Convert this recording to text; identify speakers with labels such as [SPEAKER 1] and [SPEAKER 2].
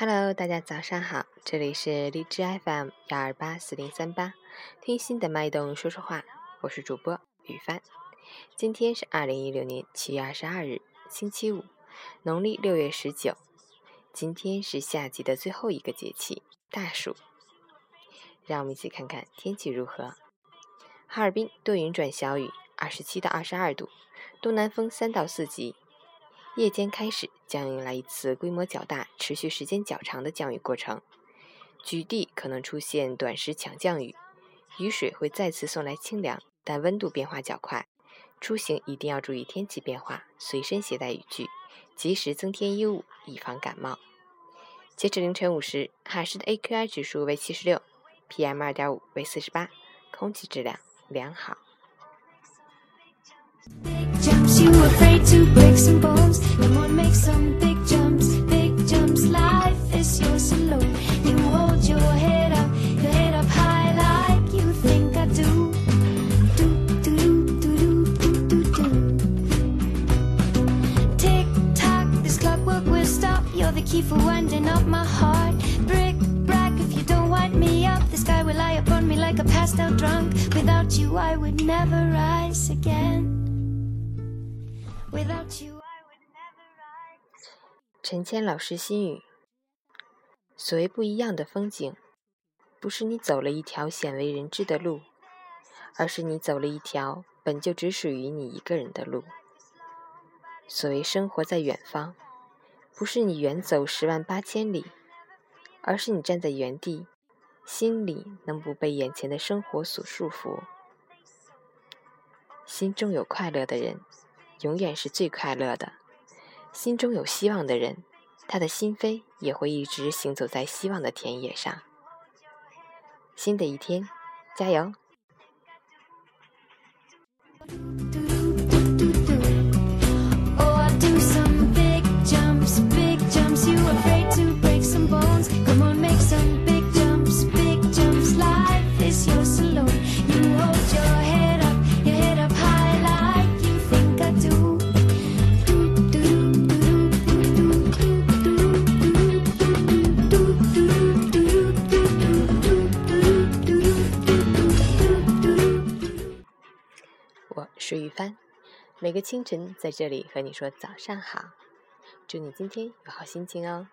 [SPEAKER 1] Hello，大家早上好，这里是荔枝 FM 幺二八四零三八，听心的脉动说说话，我是主播雨帆。今天是二零一六年七月二十二日，星期五，农历六月十九。今天是夏季的最后一个节气大暑。让我们一起看看天气如何。哈尔滨多云转小雨，二十七到二十二度，东南风三到四级。夜间开始将迎来一次规模较大、持续时间较长的降雨过程，局地可能出现短时强降雨，雨水会再次送来清凉，但温度变化较快。出行一定要注意天气变化，随身携带雨具，及时增添衣物，以防感冒。截止凌晨五时，海市的 AQI 指数为七十六，PM 二点五为四十八，空气质量良好。Make some big jumps big jumps. Life is yours alone you hold your head up your head up high like you think i do. Do do do do do do tick tock this clockwork will stop. You're the key for winding up my heart. Brick brack if you don't wind me up the sky will lie upon me like a passed out drunk. Without you i would never rise again 陈谦老师心语：所谓不一样的风景，不是你走了一条鲜为人知的路，而是你走了一条本就只属于你一个人的路。所谓生活在远方，不是你远走十万八千里，而是你站在原地，心里能不被眼前的生活所束缚。心中有快乐的人。永远是最快乐的。心中有希望的人，他的心扉也会一直行走在希望的田野上。新的一天，加油！雨帆，每个清晨在这里和你说早上好，祝你今天有好心情哦。